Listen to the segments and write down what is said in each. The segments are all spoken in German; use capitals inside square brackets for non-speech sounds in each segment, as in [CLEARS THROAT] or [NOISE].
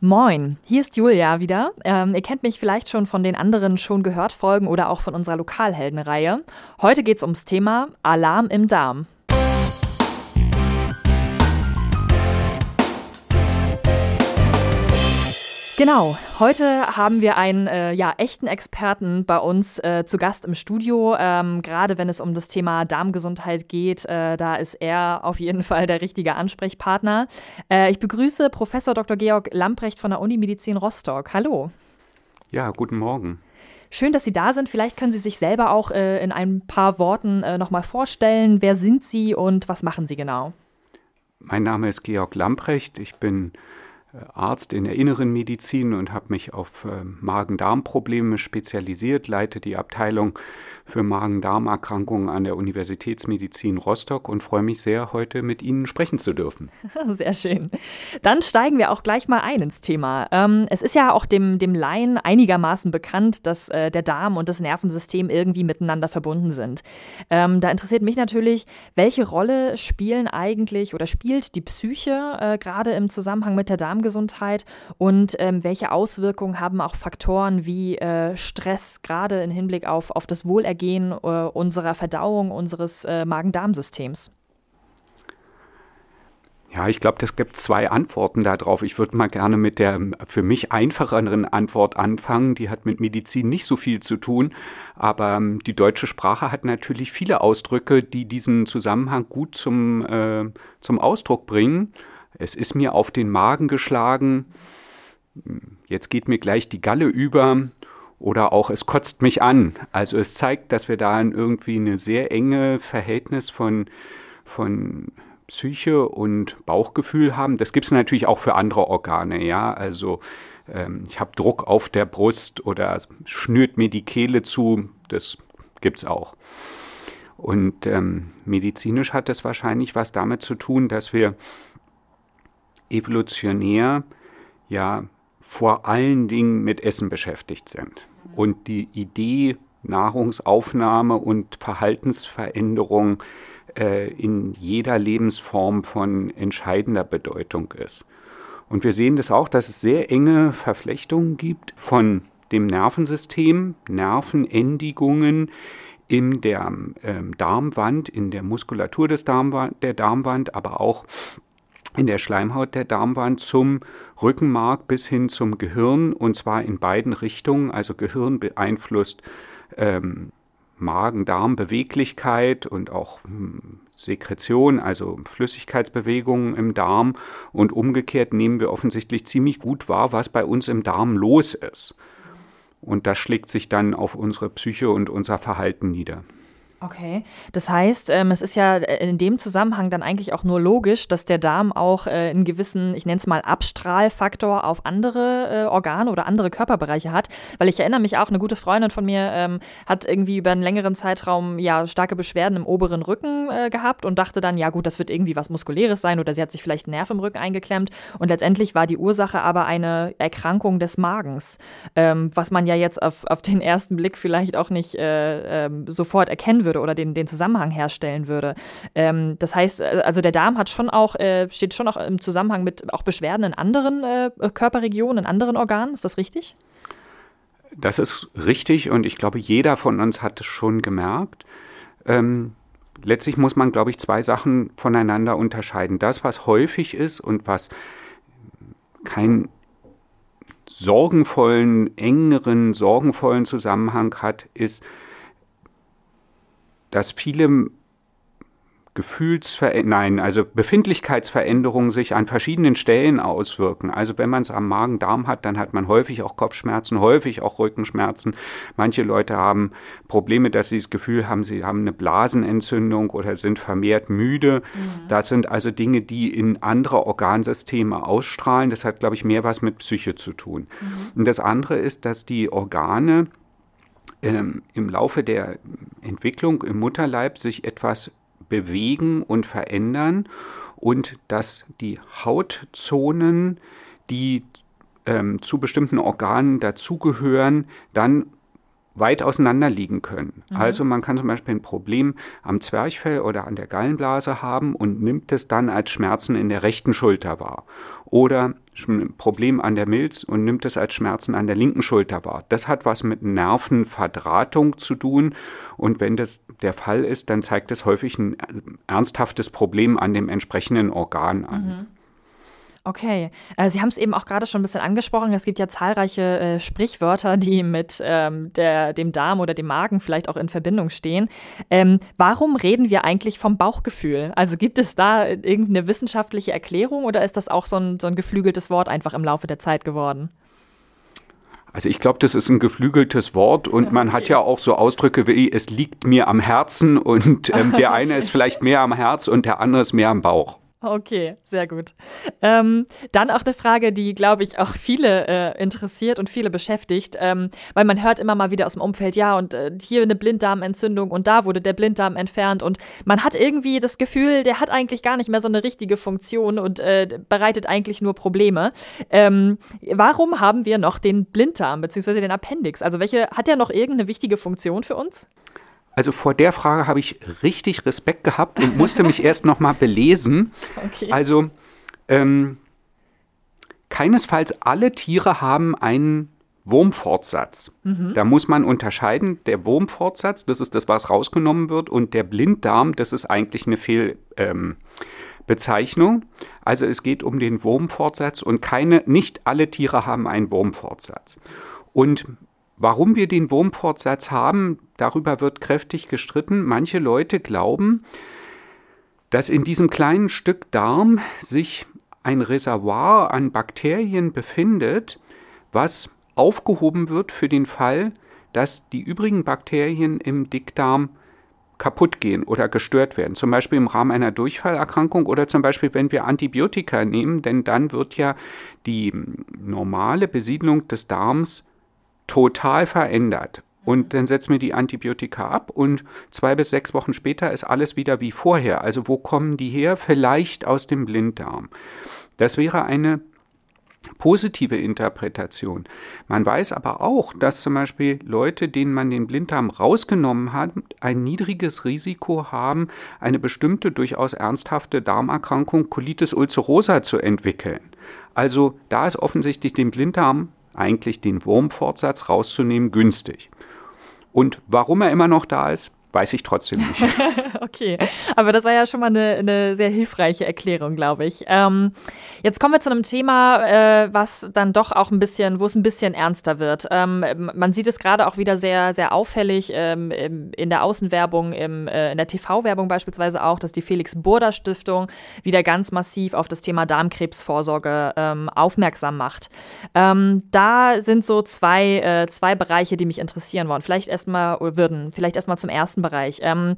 Moin, hier ist Julia wieder. Ähm, ihr kennt mich vielleicht schon von den anderen schon gehört Folgen oder auch von unserer Lokalheldenreihe. Heute geht es ums Thema Alarm im Darm. Genau, heute haben wir einen äh, ja, echten Experten bei uns äh, zu Gast im Studio. Ähm, Gerade wenn es um das Thema Darmgesundheit geht, äh, da ist er auf jeden [LAUGHS] Fall der richtige Ansprechpartner. Äh, ich begrüße Professor Dr. Georg Lamprecht von der Unimedizin Rostock. Hallo. Ja, guten Morgen. Schön, dass Sie da sind. Vielleicht können Sie sich selber auch äh, in ein paar Worten äh, nochmal vorstellen. Wer sind Sie und was machen Sie genau? Mein Name ist Georg Lamprecht. Ich bin Arzt in der inneren Medizin und habe mich auf äh, Magen-Darm-Probleme spezialisiert, leite die Abteilung für Magen-Darm-Erkrankungen an der Universitätsmedizin Rostock und freue mich sehr, heute mit Ihnen sprechen zu dürfen. [LAUGHS] Sehr schön. Dann steigen wir auch gleich mal ein ins Thema. Ähm, es ist ja auch dem, dem Laien einigermaßen bekannt, dass äh, der Darm und das Nervensystem irgendwie miteinander verbunden sind. Ähm, da interessiert mich natürlich, welche Rolle spielen eigentlich oder spielt die Psyche äh, gerade im Zusammenhang mit der Darmgesundheit und ähm, welche Auswirkungen haben auch Faktoren wie äh, Stress gerade im Hinblick auf, auf das Wohlergehen äh, unserer Verdauung, unseres äh, Magen-Darm-Systems? Ja, ich glaube, es gibt zwei Antworten darauf. Ich würde mal gerne mit der für mich einfacheren Antwort anfangen. Die hat mit Medizin nicht so viel zu tun, aber ähm, die deutsche Sprache hat natürlich viele Ausdrücke, die diesen Zusammenhang gut zum, äh, zum Ausdruck bringen. Es ist mir auf den Magen geschlagen. Jetzt geht mir gleich die Galle über oder auch es kotzt mich an. Also es zeigt, dass wir da irgendwie eine sehr enge Verhältnis von, von Psyche und Bauchgefühl haben. Das gibt es natürlich auch für andere Organe, ja. Also ähm, ich habe Druck auf der Brust oder schnürt mir die Kehle zu, das gibt es auch. Und ähm, medizinisch hat das wahrscheinlich was damit zu tun, dass wir evolutionär ja vor allen Dingen mit Essen beschäftigt sind und die Idee Nahrungsaufnahme und Verhaltensveränderung äh, in jeder Lebensform von entscheidender Bedeutung ist. Und wir sehen das auch, dass es sehr enge Verflechtungen gibt von dem Nervensystem, Nervenendigungen in der ähm, Darmwand, in der Muskulatur des Darmwand, der Darmwand, aber auch in der Schleimhaut der Darmwand zum Rückenmark bis hin zum Gehirn und zwar in beiden Richtungen. Also Gehirn beeinflusst ähm, Magen-Darm-Beweglichkeit und auch hm, Sekretion, also Flüssigkeitsbewegungen im Darm. Und umgekehrt nehmen wir offensichtlich ziemlich gut wahr, was bei uns im Darm los ist. Und das schlägt sich dann auf unsere Psyche und unser Verhalten nieder. Okay, das heißt, ähm, es ist ja äh, in dem Zusammenhang dann eigentlich auch nur logisch, dass der Darm auch äh, einen gewissen, ich nenne es mal Abstrahlfaktor auf andere äh, Organe oder andere Körperbereiche hat, weil ich erinnere mich auch, eine gute Freundin von mir ähm, hat irgendwie über einen längeren Zeitraum ja starke Beschwerden im oberen Rücken äh, gehabt und dachte dann, ja gut, das wird irgendwie was Muskuläres sein oder sie hat sich vielleicht einen Nerv im Rücken eingeklemmt. Und letztendlich war die Ursache aber eine Erkrankung des Magens, ähm, was man ja jetzt auf, auf den ersten Blick vielleicht auch nicht äh, ähm, sofort erkennen würde würde oder den, den Zusammenhang herstellen würde. Ähm, das heißt, äh, also der Darm hat schon auch, äh, steht schon auch im Zusammenhang mit auch Beschwerden in anderen äh, Körperregionen, in anderen Organen. Ist das richtig? Das ist richtig und ich glaube, jeder von uns hat es schon gemerkt. Ähm, letztlich muss man, glaube ich, zwei Sachen voneinander unterscheiden. Das, was häufig ist und was keinen sorgenvollen, engeren, sorgenvollen Zusammenhang hat, ist dass viele Gefühlsveränderungen, nein, also Befindlichkeitsveränderungen sich an verschiedenen Stellen auswirken. Also wenn man es am Magen-Darm hat, dann hat man häufig auch Kopfschmerzen, häufig auch Rückenschmerzen. Manche Leute haben Probleme, dass sie das Gefühl haben, sie haben eine Blasenentzündung oder sind vermehrt müde. Mhm. Das sind also Dinge, die in andere Organsysteme ausstrahlen. Das hat, glaube ich, mehr was mit Psyche zu tun. Mhm. Und das andere ist, dass die Organe ähm, im Laufe der Entwicklung im Mutterleib sich etwas bewegen und verändern und dass die Hautzonen, die ähm, zu bestimmten Organen dazugehören, dann weit auseinander liegen können. Mhm. Also man kann zum Beispiel ein Problem am Zwerchfell oder an der Gallenblase haben und nimmt es dann als Schmerzen in der rechten Schulter wahr. Oder Problem an der Milz und nimmt es als Schmerzen an der linken Schulter wahr. Das hat was mit Nervenverdrahtung zu tun. Und wenn das der Fall ist, dann zeigt es häufig ein ernsthaftes Problem an dem entsprechenden Organ an. Mhm. Okay, äh, Sie haben es eben auch gerade schon ein bisschen angesprochen. Es gibt ja zahlreiche äh, Sprichwörter, die mit ähm, der, dem Darm oder dem Magen vielleicht auch in Verbindung stehen. Ähm, warum reden wir eigentlich vom Bauchgefühl? Also gibt es da irgendeine wissenschaftliche Erklärung oder ist das auch so ein, so ein geflügeltes Wort einfach im Laufe der Zeit geworden? Also ich glaube, das ist ein geflügeltes Wort und man hat ja auch so Ausdrücke wie es liegt mir am Herzen und ähm, der [LAUGHS] eine ist vielleicht mehr am Herz und der andere ist mehr am Bauch. Okay, sehr gut. Ähm, dann auch eine Frage, die, glaube ich, auch viele äh, interessiert und viele beschäftigt, ähm, weil man hört immer mal wieder aus dem Umfeld, ja, und äh, hier eine Blinddarmentzündung und da wurde der Blinddarm entfernt und man hat irgendwie das Gefühl, der hat eigentlich gar nicht mehr so eine richtige Funktion und äh, bereitet eigentlich nur Probleme. Ähm, warum haben wir noch den Blinddarm bzw. den Appendix? Also welche hat der noch irgendeine wichtige Funktion für uns? Also vor der Frage habe ich richtig Respekt gehabt und musste mich erst noch mal belesen. [LAUGHS] Okay. Also ähm, keinesfalls alle Tiere haben einen Wurmfortsatz. Mhm. Da muss man unterscheiden, der Wurmfortsatz, das ist das, was rausgenommen wird, und der Blinddarm, das ist eigentlich eine Fehlbezeichnung. Ähm, also es geht um den Wurmfortsatz und keine, nicht alle Tiere haben einen Wurmfortsatz. Und Warum wir den Wurmfortsatz haben, darüber wird kräftig gestritten. Manche Leute glauben, dass in diesem kleinen Stück Darm sich ein Reservoir an Bakterien befindet, was aufgehoben wird für den Fall, dass die übrigen Bakterien im Dickdarm kaputt gehen oder gestört werden. Zum Beispiel im Rahmen einer Durchfallerkrankung oder zum Beispiel, wenn wir Antibiotika nehmen, denn dann wird ja die normale Besiedlung des Darms total verändert. Und dann setzen wir die Antibiotika ab und zwei bis sechs Wochen später ist alles wieder wie vorher. Also wo kommen die her? Vielleicht aus dem Blinddarm. Das wäre eine positive Interpretation. Man weiß aber auch, dass zum Beispiel Leute, denen man den Blinddarm rausgenommen hat, ein niedriges Risiko haben, eine bestimmte durchaus ernsthafte Darmerkrankung Colitis ulcerosa zu entwickeln. Also da ist offensichtlich dem Blinddarm eigentlich den Wurmfortsatz rauszunehmen günstig. Und warum er immer noch da ist, weiß ich trotzdem nicht. [LAUGHS] okay, aber das war ja schon mal eine, eine sehr hilfreiche Erklärung, glaube ich. Ähm, jetzt kommen wir zu einem Thema, äh, was dann doch auch ein bisschen, wo es ein bisschen ernster wird. Ähm, man sieht es gerade auch wieder sehr, sehr auffällig ähm, in der Außenwerbung, im, äh, in der TV-Werbung beispielsweise auch, dass die Felix Burda Stiftung wieder ganz massiv auf das Thema Darmkrebsvorsorge ähm, aufmerksam macht. Ähm, da sind so zwei, äh, zwei Bereiche, die mich interessieren wollen. Vielleicht erstmal würden, vielleicht erstmal zum ersten Bereich. Ähm,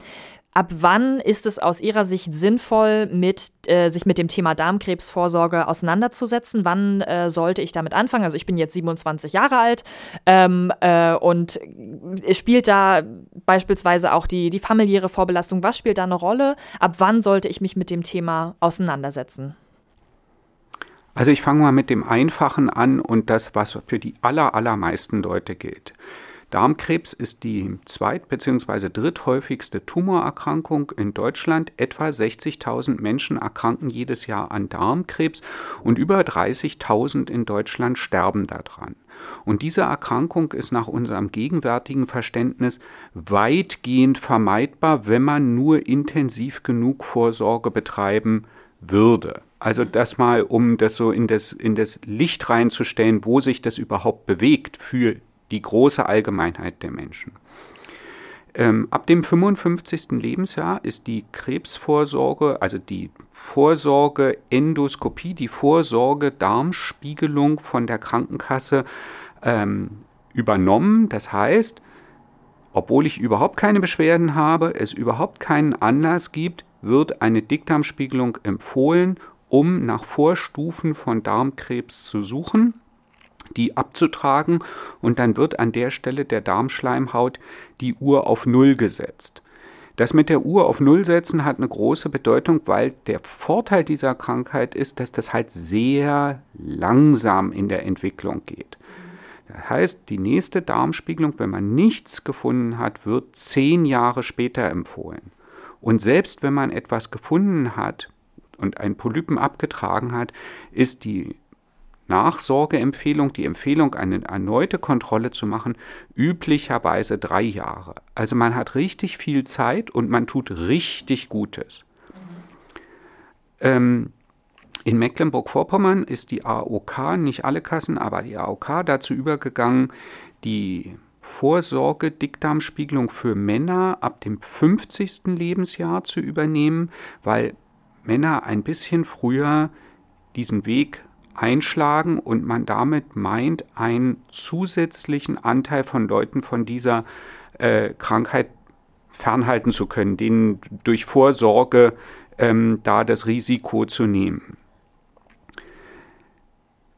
Ab wann ist es aus Ihrer Sicht sinnvoll, mit, äh, sich mit dem Thema Darmkrebsvorsorge auseinanderzusetzen? Wann äh, sollte ich damit anfangen? Also ich bin jetzt 27 Jahre alt ähm, äh, und spielt da beispielsweise auch die, die familiäre Vorbelastung, was spielt da eine Rolle? Ab wann sollte ich mich mit dem Thema auseinandersetzen? Also ich fange mal mit dem Einfachen an und das, was für die aller, allermeisten Leute gilt. Darmkrebs ist die zweit- bzw. dritthäufigste Tumorerkrankung in Deutschland. Etwa 60.000 Menschen erkranken jedes Jahr an Darmkrebs und über 30.000 in Deutschland sterben daran. Und diese Erkrankung ist nach unserem gegenwärtigen Verständnis weitgehend vermeidbar, wenn man nur intensiv genug Vorsorge betreiben würde. Also das mal, um das so in das, in das Licht reinzustellen, wo sich das überhaupt bewegt für die große Allgemeinheit der Menschen. Ähm, ab dem 55. Lebensjahr ist die Krebsvorsorge, also die Vorsorge Endoskopie, die Vorsorge Darmspiegelung von der Krankenkasse ähm, übernommen. Das heißt, obwohl ich überhaupt keine Beschwerden habe, es überhaupt keinen Anlass gibt, wird eine Dickdarmspiegelung empfohlen, um nach Vorstufen von Darmkrebs zu suchen die abzutragen und dann wird an der Stelle der Darmschleimhaut die Uhr auf Null gesetzt. Das mit der Uhr auf Null setzen hat eine große Bedeutung, weil der Vorteil dieser Krankheit ist, dass das halt sehr langsam in der Entwicklung geht. Das heißt, die nächste Darmspiegelung, wenn man nichts gefunden hat, wird zehn Jahre später empfohlen. Und selbst wenn man etwas gefunden hat und einen Polypen abgetragen hat, ist die Nachsorgeempfehlung, die Empfehlung, eine erneute Kontrolle zu machen, üblicherweise drei Jahre. Also man hat richtig viel Zeit und man tut richtig Gutes. Ähm, in Mecklenburg-Vorpommern ist die AOK, nicht alle Kassen, aber die AOK dazu übergegangen, die Vorsorge-Dickdarmspiegelung für Männer ab dem 50. Lebensjahr zu übernehmen, weil Männer ein bisschen früher diesen Weg einschlagen und man damit meint, einen zusätzlichen Anteil von Leuten von dieser äh, Krankheit fernhalten zu können, denen durch Vorsorge ähm, da das Risiko zu nehmen.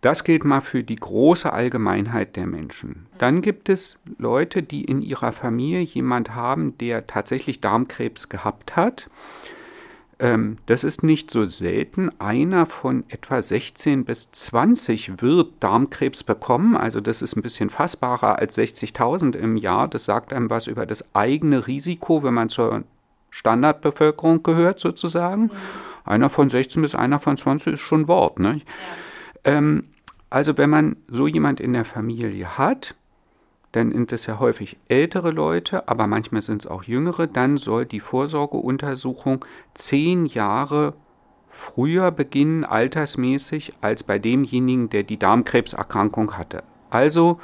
Das gilt mal für die große Allgemeinheit der Menschen. Dann gibt es Leute, die in ihrer Familie jemand haben, der tatsächlich Darmkrebs gehabt hat. Ähm, das ist nicht so selten. Einer von etwa 16 bis 20 wird Darmkrebs bekommen. Also das ist ein bisschen fassbarer als 60.000 im Jahr. Das sagt einem was über das eigene Risiko, wenn man zur Standardbevölkerung gehört sozusagen. Einer von 16 bis einer von 20 ist schon Wort. Ne? Ja. Ähm, also wenn man so jemand in der Familie hat, dann sind es ja häufig ältere Leute, aber manchmal sind es auch jüngere, dann soll die Vorsorgeuntersuchung zehn Jahre früher beginnen, altersmäßig, als bei demjenigen, der die Darmkrebserkrankung hatte. Also,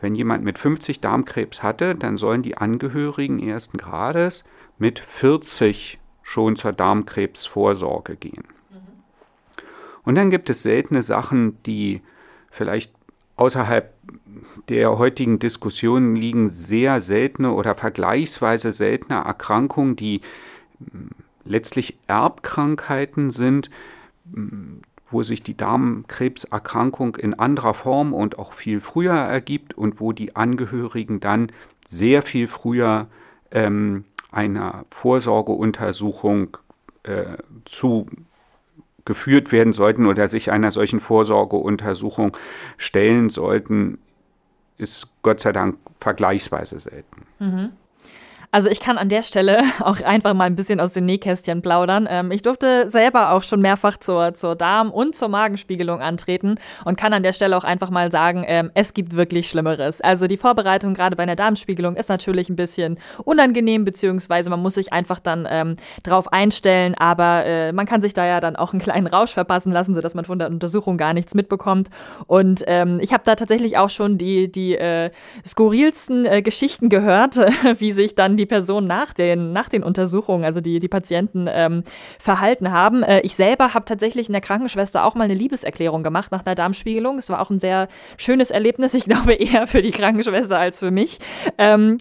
wenn jemand mit 50 Darmkrebs hatte, dann sollen die Angehörigen ersten Grades mit 40 schon zur Darmkrebsvorsorge gehen. Und dann gibt es seltene Sachen, die vielleicht außerhalb der heutigen Diskussionen liegen, sehr seltene oder vergleichsweise seltene Erkrankungen, die hm, letztlich Erbkrankheiten sind, hm, wo sich die Darmkrebserkrankung in anderer Form und auch viel früher ergibt und wo die Angehörigen dann sehr viel früher ähm, einer Vorsorgeuntersuchung äh, zu geführt werden sollten oder sich einer solchen Vorsorgeuntersuchung stellen sollten, ist Gott sei Dank vergleichsweise selten. Mhm. Also ich kann an der Stelle [LAUGHS] auch einfach mal ein bisschen aus den Nähkästchen plaudern. Ähm, ich durfte selber auch schon mehrfach zur, zur Darm- und zur Magenspiegelung antreten und kann an der Stelle auch einfach mal sagen, ähm, es gibt wirklich Schlimmeres. Also die Vorbereitung gerade bei einer Darmspiegelung ist natürlich ein bisschen unangenehm, beziehungsweise man muss sich einfach dann ähm, drauf einstellen, aber äh, man kann sich da ja dann auch einen kleinen Rausch verpassen lassen, sodass man von der Untersuchung gar nichts mitbekommt. Und ähm, ich habe da tatsächlich auch schon die, die äh, skurrilsten äh, Geschichten gehört, [LAUGHS] wie sich dann die Person nach den, nach den Untersuchungen, also die, die Patienten, ähm, verhalten haben. Äh, ich selber habe tatsächlich in der Krankenschwester auch mal eine Liebeserklärung gemacht nach einer Darmspiegelung. Es war auch ein sehr schönes Erlebnis. Ich glaube eher für die Krankenschwester als für mich. Ähm,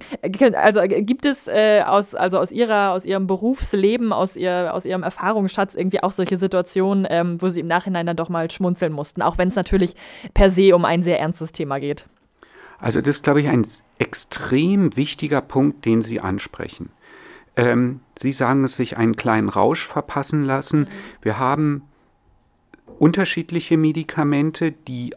also gibt es äh, aus, also aus, ihrer, aus ihrem Berufsleben, aus, ihr, aus ihrem Erfahrungsschatz irgendwie auch solche Situationen, ähm, wo sie im Nachhinein dann doch mal schmunzeln mussten, auch wenn es natürlich per se um ein sehr ernstes Thema geht? Also das ist, glaube ich, ein extrem wichtiger Punkt, den Sie ansprechen. Ähm, Sie sagen es sich einen kleinen Rausch verpassen lassen. Wir haben unterschiedliche Medikamente, die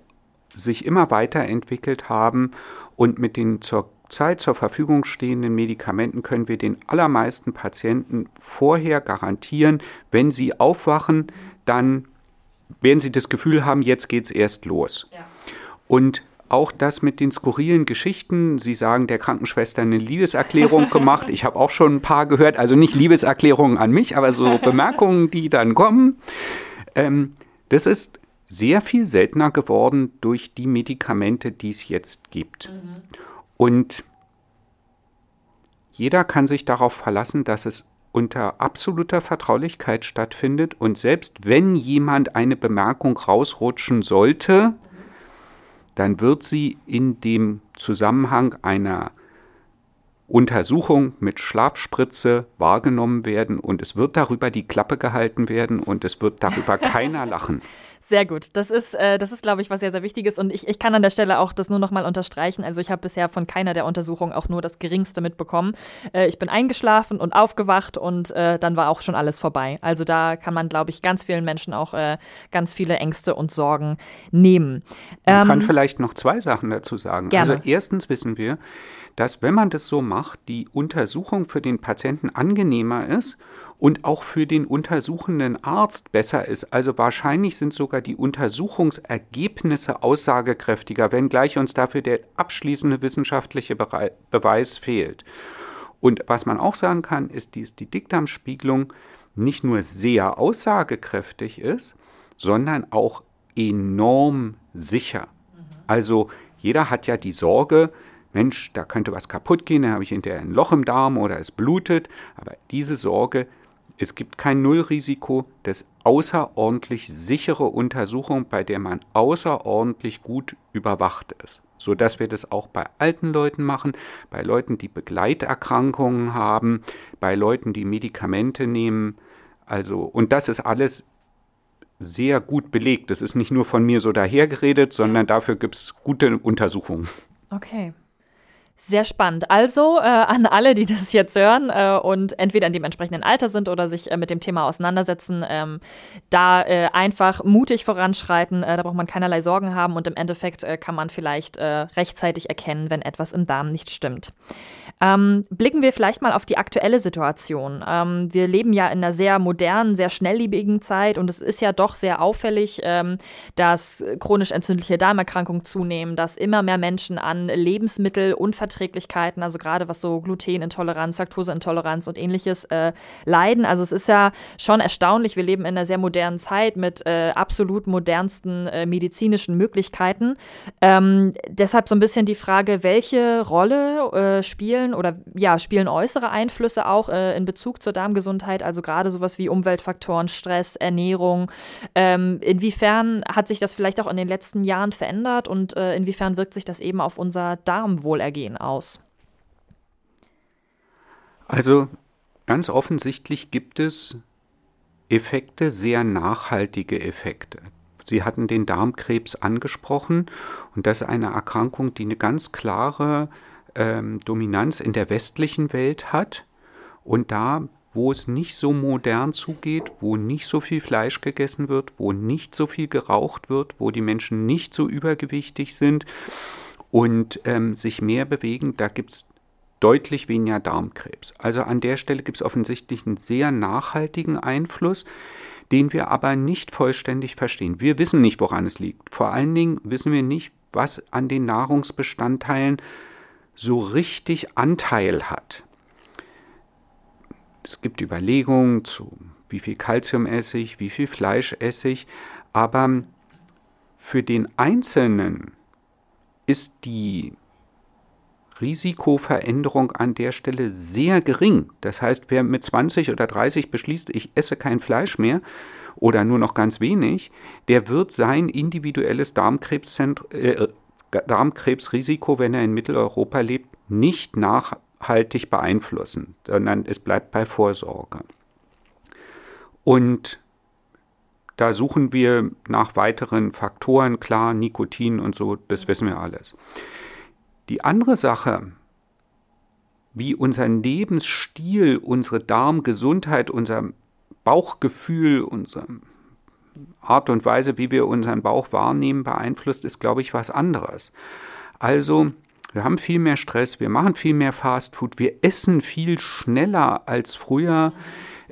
sich immer weiterentwickelt haben und mit den zur Zeit zur Verfügung stehenden Medikamenten können wir den allermeisten Patienten vorher garantieren, wenn sie aufwachen, dann werden sie das Gefühl haben, jetzt geht es erst los. Ja. Und auch das mit den skurrilen Geschichten. Sie sagen der Krankenschwester eine Liebeserklärung gemacht. Ich habe auch schon ein paar gehört, also nicht Liebeserklärungen an mich, aber so [LAUGHS] Bemerkungen, die dann kommen. Ähm, das ist sehr viel seltener geworden durch die Medikamente, die es jetzt gibt. Mhm. Und jeder kann sich darauf verlassen, dass es unter absoluter Vertraulichkeit stattfindet. Und selbst wenn jemand eine Bemerkung rausrutschen sollte, dann wird sie in dem Zusammenhang einer Untersuchung mit Schlafspritze wahrgenommen werden und es wird darüber die Klappe gehalten werden und es wird darüber [LAUGHS] keiner lachen. Sehr gut. Das ist, äh, das ist, glaube ich, was sehr, sehr Wichtiges. Und ich, ich kann an der Stelle auch das nur noch mal unterstreichen. Also ich habe bisher von keiner der Untersuchungen auch nur das Geringste mitbekommen. Äh, ich bin eingeschlafen und aufgewacht und äh, dann war auch schon alles vorbei. Also da kann man, glaube ich, ganz vielen Menschen auch äh, ganz viele Ängste und Sorgen nehmen. Man ähm, kann vielleicht noch zwei Sachen dazu sagen. Gerne. Also erstens wissen wir, dass wenn man das so macht, die Untersuchung für den Patienten angenehmer ist und auch für den untersuchenden Arzt besser ist. Also wahrscheinlich sind sogar die Untersuchungsergebnisse aussagekräftiger, wenngleich uns dafür der abschließende wissenschaftliche Beweis fehlt. Und was man auch sagen kann, ist, dass die Dickdarmspiegelung nicht nur sehr aussagekräftig ist, sondern auch enorm sicher. Also jeder hat ja die Sorge, Mensch, da könnte was kaputt gehen, dann habe ich hinterher ein Loch im Darm oder es blutet. Aber diese Sorge es gibt kein Nullrisiko, das außerordentlich sichere Untersuchung, bei der man außerordentlich gut überwacht ist. So dass wir das auch bei alten Leuten machen, bei Leuten, die Begleiterkrankungen haben, bei Leuten, die Medikamente nehmen. Also, und das ist alles sehr gut belegt. Das ist nicht nur von mir so dahergeredet, sondern dafür gibt es gute Untersuchungen. Okay. Sehr spannend. Also äh, an alle, die das jetzt hören äh, und entweder in dem entsprechenden Alter sind oder sich äh, mit dem Thema auseinandersetzen, ähm, da äh, einfach mutig voranschreiten. Äh, da braucht man keinerlei Sorgen haben und im Endeffekt äh, kann man vielleicht rechtzeitig erkennen, wenn etwas im Darm nicht stimmt. Ähm, blicken wir vielleicht mal auf die aktuelle Situation. Ähm, wir leben ja in einer sehr modernen, sehr schnelllebigen Zeit und es ist ja doch sehr auffällig, ähm, dass chronisch entzündliche Darmerkrankungen zunehmen, dass immer mehr Menschen an Lebensmittelunverträglichkeiten, also gerade was so Glutenintoleranz, Laktoseintoleranz und ähnliches äh, leiden. Also es ist ja schon erstaunlich, wir leben in einer sehr modernen Zeit mit äh, absolut modernsten äh, medizinischen Möglichkeiten. Ähm, deshalb so ein bisschen die Frage, welche Rolle äh, spielen spielen oder ja, spielen äußere Einflüsse auch äh, in Bezug zur Darmgesundheit, also gerade sowas wie Umweltfaktoren, Stress, Ernährung. Ähm, inwiefern hat sich das vielleicht auch in den letzten Jahren verändert und äh, inwiefern wirkt sich das eben auf unser Darmwohlergehen aus? Also ganz offensichtlich gibt es Effekte, sehr nachhaltige Effekte. Sie hatten den Darmkrebs angesprochen und das ist eine Erkrankung, die eine ganz klare ähm, Dominanz in der westlichen Welt hat und da, wo es nicht so modern zugeht, wo nicht so viel Fleisch gegessen wird, wo nicht so viel geraucht wird, wo die Menschen nicht so übergewichtig sind und ähm, sich mehr bewegen, da gibt es deutlich weniger Darmkrebs. Also an der Stelle gibt es offensichtlich einen sehr nachhaltigen Einfluss, den wir aber nicht vollständig verstehen. Wir wissen nicht, woran es liegt. Vor allen Dingen wissen wir nicht, was an den Nahrungsbestandteilen so richtig Anteil hat. Es gibt Überlegungen zu, wie viel Kalzium esse ich, wie viel Fleisch esse ich, aber für den Einzelnen ist die Risikoveränderung an der Stelle sehr gering. Das heißt, wer mit 20 oder 30 beschließt, ich esse kein Fleisch mehr oder nur noch ganz wenig, der wird sein individuelles äh, Darmkrebsrisiko, wenn er in Mitteleuropa lebt, nicht nachhaltig beeinflussen, sondern es bleibt bei Vorsorge. Und da suchen wir nach weiteren Faktoren, klar, Nikotin und so, das wissen wir alles. Die andere Sache, wie unser Lebensstil, unsere Darmgesundheit, unser Bauchgefühl, unser Art und Weise, wie wir unseren Bauch wahrnehmen, beeinflusst, ist, glaube ich, was anderes. Also, wir haben viel mehr Stress, wir machen viel mehr Fastfood, wir essen viel schneller als früher.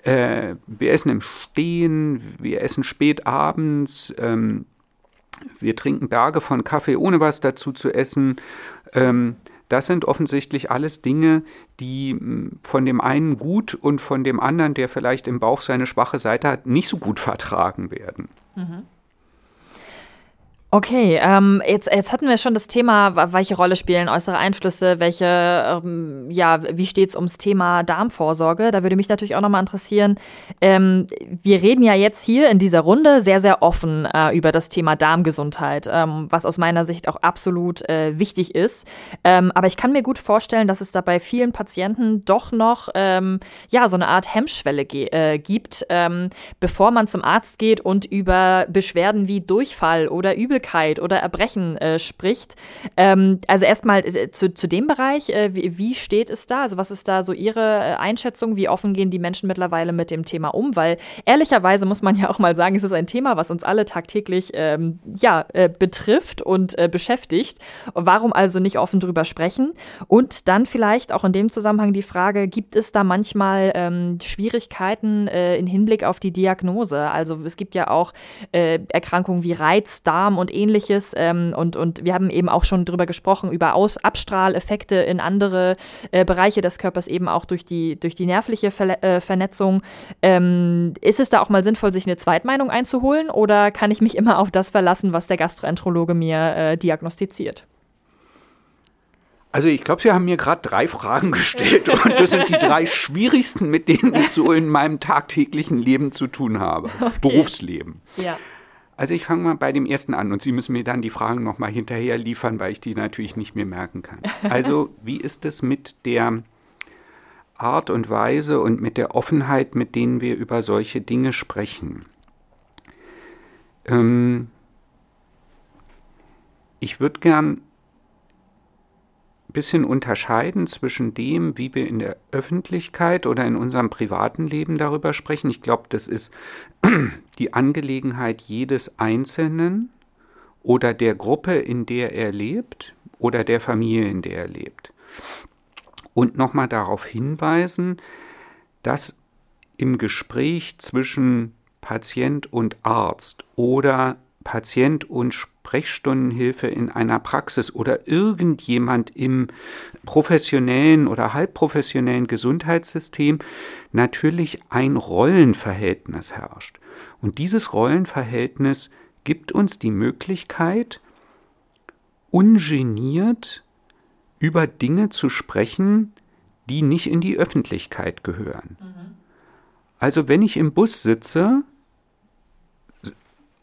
Äh, wir essen im Stehen, wir essen spät abends, ähm, wir trinken Berge von Kaffee, ohne was dazu zu essen. Ähm, das sind offensichtlich alles Dinge, die hm, von dem einen gut und von dem anderen, der vielleicht im Bauch seine schwache Seite hat, nicht so gut vertragen werden. Mhm. Okay, ähm, jetzt, jetzt hatten wir schon das Thema, welche Rolle spielen äußere Einflüsse, welche, ähm, ja, wie steht's ums Thema Darmvorsorge? Da würde mich natürlich auch nochmal interessieren. Ähm, wir reden ja jetzt hier in dieser Runde sehr, sehr offen äh, über das Thema Darmgesundheit, ähm, was aus meiner Sicht auch absolut äh, wichtig ist. Ähm, aber ich kann mir gut vorstellen, dass es da bei vielen Patienten doch noch, ähm, ja, so eine Art Hemmschwelle äh, gibt, ähm, bevor man zum Arzt geht und über Beschwerden wie Durchfall oder Übel Übelkeit oder Erbrechen äh, spricht. Ähm, also erstmal äh, zu, zu dem Bereich, äh, wie, wie, steht es da? Also was ist da so Ihre äh, Einschätzung? Wie offen gehen die Menschen mittlerweile mit dem Thema um? Weil ehrlicherweise muss man ja auch mal sagen, es ist ein Thema, was uns alle tagtäglich ähm, ja, äh, betrifft und äh, beschäftigt. Warum also nicht offen drüber sprechen? Und dann vielleicht auch in dem Zusammenhang die Frage, gibt es da manchmal ähm, Schwierigkeiten in Hinblick auf die Diagnose? Also es gibt ja auch Erkrankungen wie Reizdarm und ähnliches. Ähm, und, und wir haben eben auch schon drüber gesprochen, über Aus Abstrahleffekte in andere äh, Bereiche des Körpers, eben auch durch die, durch die nervliche Ver äh, Vernetzung. Ähm, ist es da auch mal sinnvoll, sich eine Zweitmeinung einzuholen oder kann ich mich immer auf das verlassen, was der Gastroenterologe mir äh, diagnostiziert? Also ich glaube, Sie haben mir gerade drei Fragen gestellt [LAUGHS] und das sind die drei schwierigsten, mit denen ich so in meinem tagtäglichen Leben zu tun habe. Okay. Berufsleben. Ja. Also ich fange mal bei dem ersten an und Sie müssen mir dann die Fragen nochmal hinterher liefern, weil ich die natürlich nicht mehr merken kann. [LAUGHS] Also wie ist es mit der Art und Weise und mit der Offenheit, mit denen wir über solche Dinge sprechen? Ähm, ich würde gern bisschen unterscheiden zwischen dem, wie wir in der Öffentlichkeit oder in unserem privaten Leben darüber sprechen. Ich glaube, das ist [CLEARS THROAT] die Angelegenheit jedes Einzelnen oder der Gruppe, in der er lebt oder der Familie, in der er lebt. Und nochmal darauf hinweisen, dass im Gespräch zwischen Patient und Arzt oder Patient und Sprechstundenhilfe in einer Praxis oder irgendjemand im professionellen oder halbprofessionellen Gesundheitssystem natürlich ein Rollenverhältnis herrscht. Und dieses Rollenverhältnis gibt uns die Möglichkeit, ungeniert über Dinge zu sprechen, die nicht in die Öffentlichkeit gehören. Mhm. Also wenn ich im Bus sitze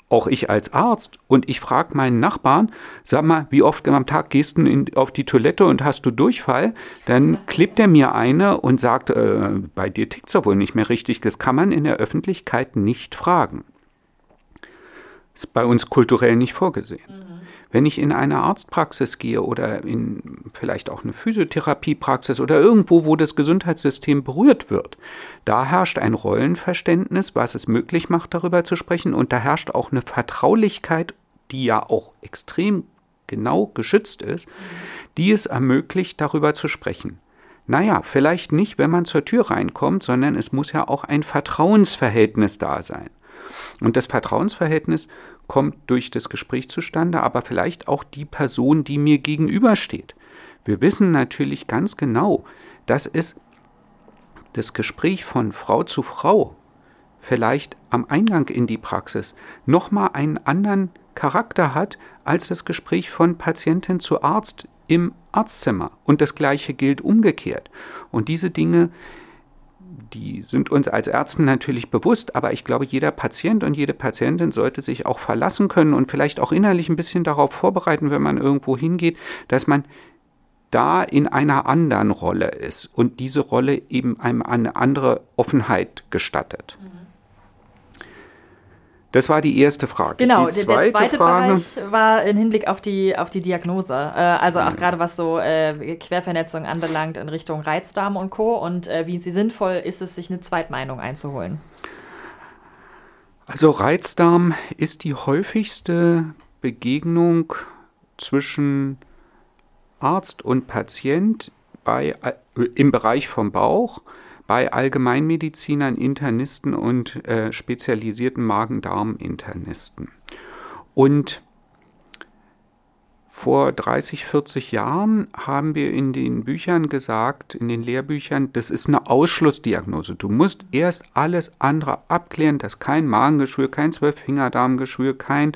auch ich als Arzt, und ich frage meinen Nachbarn, sag mal, wie oft am Tag gehst du in, auf die Toilette und hast du Durchfall? Dann klebt er mir eine und sagt, äh, bei dir tickt es ja wohl nicht mehr richtig. Das kann man in der Öffentlichkeit nicht fragen. Ist bei uns kulturell nicht vorgesehen. Mhm. Wenn ich in eine Arztpraxis gehe oder in vielleicht auch eine Physiotherapiepraxis oder irgendwo, wo das Gesundheitssystem berührt wird, da herrscht ein Rollenverständnis, was es möglich macht, darüber zu sprechen. Und da herrscht auch eine Vertraulichkeit, die ja auch extrem genau geschützt ist, die es ermöglicht, darüber zu sprechen. Naja, vielleicht nicht, wenn man zur Tür reinkommt, sondern es muss ja auch ein Vertrauensverhältnis da sein. Und das Vertrauensverhältnis kommt durch das Gespräch zustande, aber vielleicht auch die Person, die mir gegenübersteht. Wir wissen natürlich ganz genau, dass es das Gespräch von Frau zu Frau vielleicht am Eingang in die Praxis nochmal einen anderen Charakter hat als das Gespräch von Patientin zu Arzt im Arztzimmer. Und das gleiche gilt umgekehrt. Und diese Dinge die sind uns als Ärzten natürlich bewusst, aber ich glaube, jeder Patient und jede Patientin sollte sich auch verlassen können und vielleicht auch innerlich ein bisschen darauf vorbereiten, wenn man irgendwo hingeht, dass man da in einer anderen Rolle ist und diese Rolle eben einem eine andere Offenheit gestattet. Mhm. Das war die erste Frage. Genau, die zweite der zweite Frage, Bereich war im Hinblick auf die, auf die Diagnose. Äh, also auch mhm. gerade was so äh, Quervernetzung anbelangt in Richtung Reizdarm und Co. Und äh, wie sinnvoll ist es, sich eine Zweitmeinung einzuholen? Also Reizdarm ist die häufigste Begegnung zwischen Arzt und Patient bei, im Bereich vom Bauch bei Allgemeinmedizinern, Internisten und äh, spezialisierten Magen-Darm-Internisten. Und vor 30, 40 Jahren haben wir in den Büchern gesagt, in den Lehrbüchern, das ist eine Ausschlussdiagnose. Du musst erst alles andere abklären, dass kein Magengeschwür, kein Zwölffingerdarmgeschwür, kein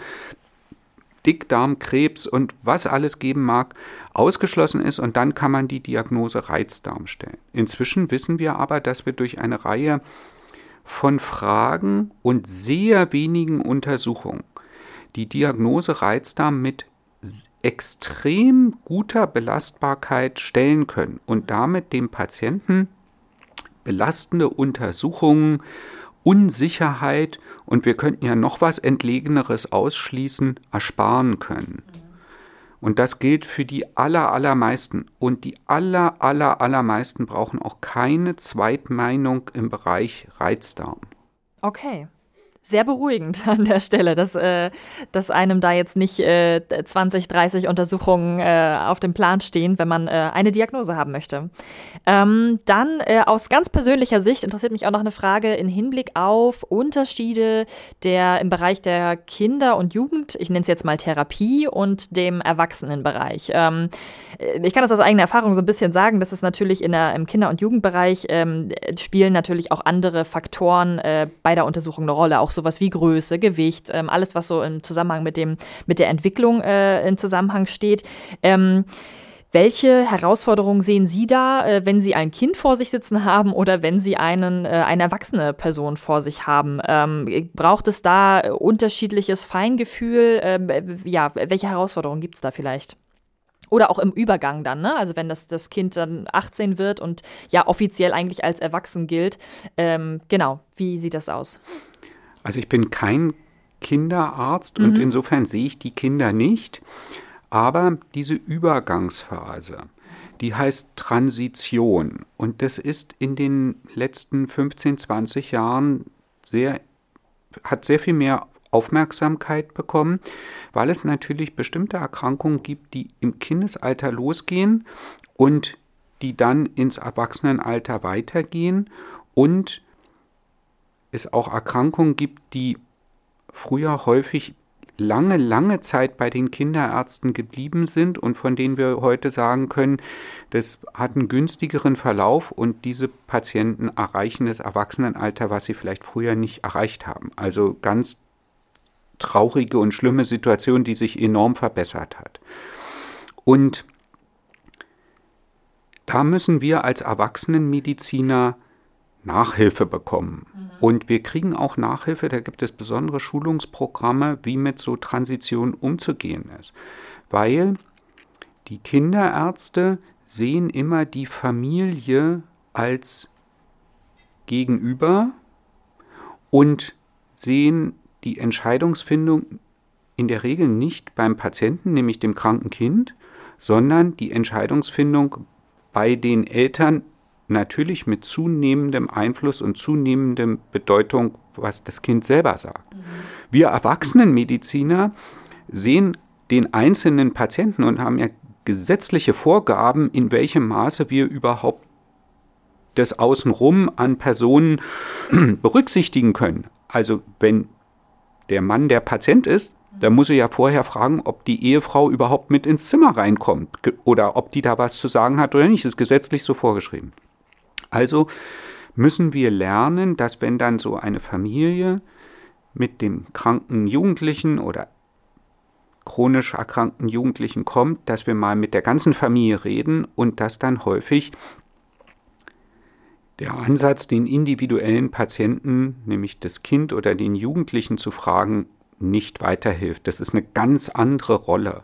Dickdarmkrebs und was alles geben mag, ausgeschlossen ist und dann kann man die Diagnose Reizdarm stellen. Inzwischen wissen wir aber, dass wir durch eine Reihe von Fragen und sehr wenigen Untersuchungen die Diagnose Reizdarm mit extrem guter Belastbarkeit stellen können und damit dem Patienten belastende Untersuchungen Unsicherheit und wir könnten ja noch was Entlegeneres ausschließen, ersparen können. Und das gilt für die aller, allermeisten. Und die aller, aller, allermeisten brauchen auch keine Zweitmeinung im Bereich Reizdarm. Okay sehr beruhigend [LAUGHS] an der Stelle, dass, äh, dass einem da jetzt nicht äh, 20, 30 Untersuchungen äh, auf dem Plan stehen, wenn man äh, eine Diagnose haben möchte. Ähm, dann äh, aus ganz persönlicher Sicht interessiert mich auch noch eine Frage in Hinblick auf Unterschiede der im Bereich der Kinder- und Jugend, ich nenne es jetzt mal Therapie und dem Erwachsenenbereich. Ähm, äh, ich kann das aus eigener Erfahrung so ein bisschen sagen, dass es natürlich in der, im Kinder- und Jugendbereich ähm, spielen natürlich auch andere Faktoren äh, bei der Untersuchung eine Rolle, auch sowas wie Größe, Gewicht, ähm, alles, was so im Zusammenhang mit dem, mit der Entwicklung äh, in Zusammenhang steht. Ähm, welche Herausforderungen sehen Sie da, äh, wenn Sie ein Kind vor sich sitzen haben oder wenn Sie einen, äh, eine erwachsene Person vor sich haben? Ähm, braucht es da unterschiedliches Feingefühl? Ähm, ja, welche Herausforderungen gibt es da vielleicht? Oder auch im Übergang dann, ne? Also wenn das, das Kind dann 18 wird und ja offiziell eigentlich als erwachsen gilt. Ähm, genau, wie sieht das aus? Also ich bin kein Kinderarzt mhm. und insofern sehe ich die Kinder nicht. Aber diese Übergangsphase, die heißt Transition. Und das ist in den letzten 15, 20 Jahren sehr, hat sehr viel mehr Aufmerksamkeit bekommen, weil es natürlich bestimmte Erkrankungen gibt, die im Kindesalter losgehen und die dann ins Erwachsenenalter weitergehen und es auch Erkrankungen gibt, die früher häufig lange, lange Zeit bei den Kinderärzten geblieben sind und von denen wir heute sagen können, das hat einen günstigeren Verlauf und diese Patienten erreichen das Erwachsenenalter, was sie vielleicht früher nicht erreicht haben. Also ganz traurige und schlimme Situation, die sich enorm verbessert hat. Und da müssen wir als Erwachsenenmediziner Nachhilfe bekommen. Mhm. Und wir kriegen auch Nachhilfe, da gibt es besondere Schulungsprogramme, wie mit so Transition umzugehen ist. Weil die Kinderärzte sehen immer die Familie als Gegenüber und sehen die Entscheidungsfindung in der Regel nicht beim Patienten, nämlich dem kranken Kind, sondern die Entscheidungsfindung bei den Eltern natürlich mit zunehmendem Einfluss und zunehmendem Bedeutung, was das Kind selber sagt. Mhm. Wir Erwachsenenmediziner sehen den einzelnen Patienten und haben ja gesetzliche Vorgaben, in welchem Maße wir überhaupt das Außenrum an Personen [CLEARS THROAT] berücksichtigen können. Also wenn der Mann der Patient ist, dann muss er ja vorher fragen, ob die Ehefrau überhaupt mit ins Zimmer reinkommt oder ob die da was zu sagen hat oder nicht. Das ist gesetzlich so vorgeschrieben. Also müssen wir lernen, dass wenn dann so eine Familie mit dem kranken Jugendlichen oder chronisch erkrankten Jugendlichen kommt, dass wir mal mit der ganzen Familie reden und dass dann häufig der Ansatz, den individuellen Patienten, nämlich das Kind oder den Jugendlichen zu fragen, nicht weiterhilft. Das ist eine ganz andere Rolle.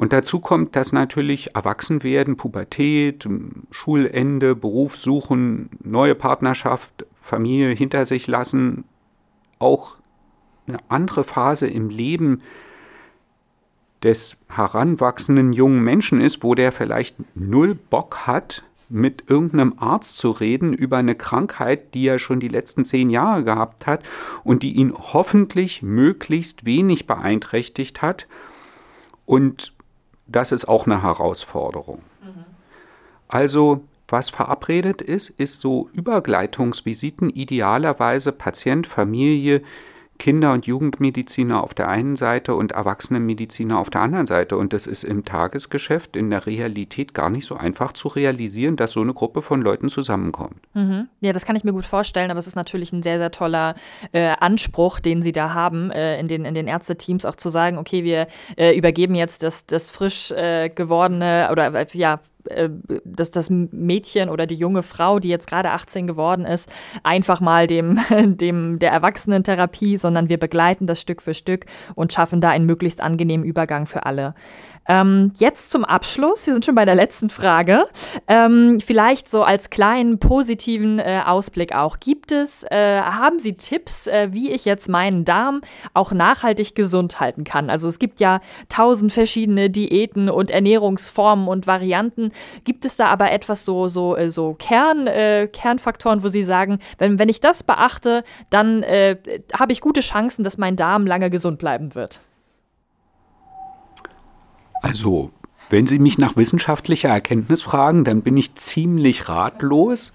Und dazu kommt, dass natürlich Erwachsenwerden, Pubertät, Schulende, Beruf suchen, neue Partnerschaft, Familie hinter sich lassen, auch eine andere Phase im Leben des heranwachsenden jungen Menschen ist, wo der vielleicht null Bock hat, mit irgendeinem Arzt zu reden über eine Krankheit, die er schon die letzten zehn Jahre gehabt hat und die ihn hoffentlich möglichst wenig beeinträchtigt hat. Und das ist auch eine Herausforderung. Mhm. Also, was verabredet ist, ist so Übergleitungsvisiten, idealerweise Patient, Familie, Kinder- und Jugendmediziner auf der einen Seite und Erwachsenenmediziner auf der anderen Seite. Und das ist im Tagesgeschäft, in der Realität gar nicht so einfach zu realisieren, dass so eine Gruppe von Leuten zusammenkommt. Mhm. Ja, das kann ich mir gut vorstellen, aber es ist natürlich ein sehr, sehr toller äh, Anspruch, den Sie da haben, äh, in, den, in den Ärzteteams auch zu sagen, okay, wir äh, übergeben jetzt das, das frisch äh, gewordene oder äh, ja, dass das Mädchen oder die junge Frau, die jetzt gerade 18 geworden ist, einfach mal dem, [LAUGHS] dem der Erwachsenentherapie, sondern wir begleiten das Stück für Stück und schaffen da einen möglichst angenehmen Übergang für alle. Ähm, jetzt zum Abschluss, wir sind schon bei der letzten Frage. Ähm, vielleicht so als kleinen positiven äh, Ausblick auch. Gibt es, äh, haben Sie Tipps, äh, wie ich jetzt meinen Darm auch nachhaltig gesund halten kann? Also es gibt ja tausend verschiedene Diäten und Ernährungsformen und Varianten. Gibt es da aber etwas so, so, äh, so Kern, äh, Kernfaktoren, wo Sie sagen, wenn, wenn ich das beachte, dann äh, habe ich gute Chancen, dass mein Darm lange gesund bleiben wird? Also, wenn Sie mich nach wissenschaftlicher Erkenntnis fragen, dann bin ich ziemlich ratlos.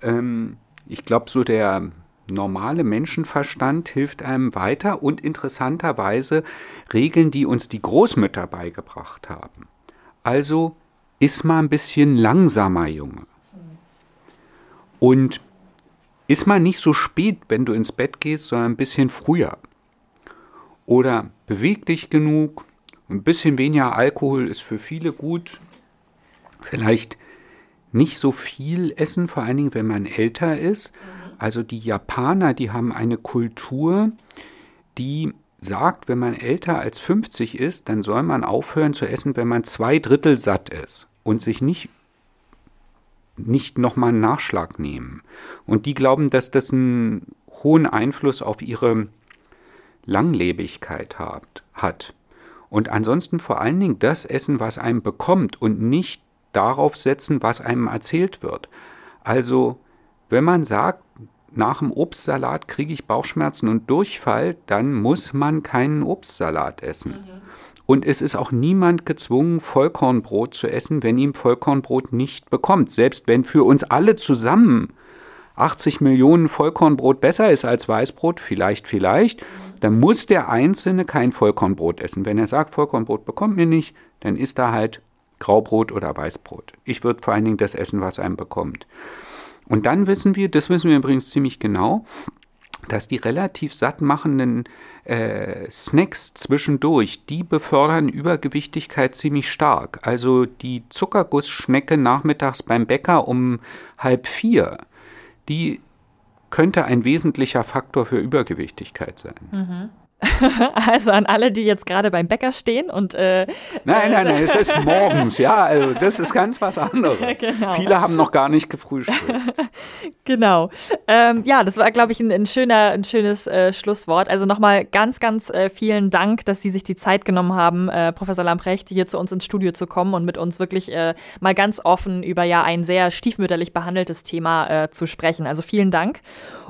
Ähm, ich glaube, so der normale Menschenverstand hilft einem weiter und interessanterweise Regeln, die uns die Großmütter beigebracht haben. Also iss mal ein bisschen langsamer, Junge. Und iss mal nicht so spät, wenn du ins Bett gehst, sondern ein bisschen früher. Oder beweg dich genug, ein bisschen weniger Alkohol ist für viele gut. Vielleicht nicht so viel essen, vor allen Dingen, wenn man älter ist. Also die Japaner, die haben eine Kultur, die sagt, wenn man älter als 50 ist, dann soll man aufhören zu essen, wenn man zwei Drittel satt ist und sich nicht nicht nochmal einen Nachschlag nehmen. Und die glauben, dass das einen hohen Einfluss auf ihre Langlebigkeit hat. Und ansonsten vor allen Dingen das essen, was einem bekommt und nicht darauf setzen, was einem erzählt wird. Also, wenn man sagt, nach dem Obstsalat kriege ich Bauchschmerzen und Durchfall, dann muss man keinen Obstsalat essen. Mhm. Und es ist auch niemand gezwungen, Vollkornbrot zu essen, wenn ihm Vollkornbrot nicht bekommt. Selbst wenn für uns alle zusammen 80 Millionen Vollkornbrot besser ist als Weißbrot, vielleicht, vielleicht, dann muss der Einzelne kein Vollkornbrot essen. Wenn er sagt, Vollkornbrot bekommt mir nicht, dann isst er halt Graubrot oder Weißbrot. Ich würde vor allen Dingen das essen, was einem bekommt. Und dann wissen wir, das wissen wir übrigens ziemlich genau, dass die relativ sattmachenden äh, Snacks zwischendurch, die befördern Übergewichtigkeit ziemlich stark. Also die Zuckergussschnecke nachmittags beim Bäcker um halb vier, die könnte ein wesentlicher Faktor für Übergewichtigkeit sein. Mhm. [LAUGHS] Also an alle, die jetzt gerade beim Bäcker stehen und äh, Nein, nein, nein, es ist morgens, ja, [LAUGHS] also das ist ganz was anderes. Genau. Viele haben noch gar nicht gefrühstückt. [LAUGHS] genau. Ähm, ja, das war, glaube ich, ein, ein, schöner, ein schönes äh, Schlusswort. Also nochmal ganz, ganz äh, vielen Dank, dass Sie sich die Zeit genommen haben, äh, Professor Lamprecht, hier zu uns ins Studio zu kommen und mit uns wirklich äh, mal ganz offen über ja ein sehr stiefmütterlich behandeltes Thema äh, zu sprechen. Also vielen Dank.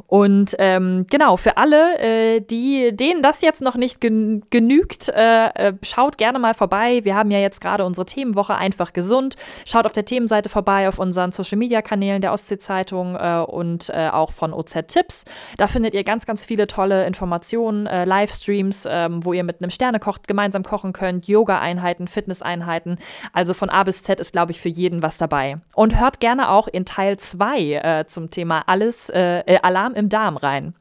Und ähm, genau, für alle, äh, die, denen das jetzt noch nicht gen genügt, äh, äh, schaut gerne mal vorbei. Wir haben ja jetzt gerade unsere Themenwoche einfach gesund. Schaut auf der Themenseite vorbei, auf unseren Social Media Kanälen der Ostsee-Zeitung äh, und äh, auch von OZ Tipps. Da findet ihr ganz, ganz viele tolle Informationen, äh, Livestreams, ähm, wo ihr mit einem Sternekoch gemeinsam kochen könnt, Yoga-Einheiten, Fitness-Einheiten. Also von A bis Z ist, glaube ich, für jeden was dabei. Und hört gerne auch in Teil 2 zum Thema alles, Alarm im Darm rein.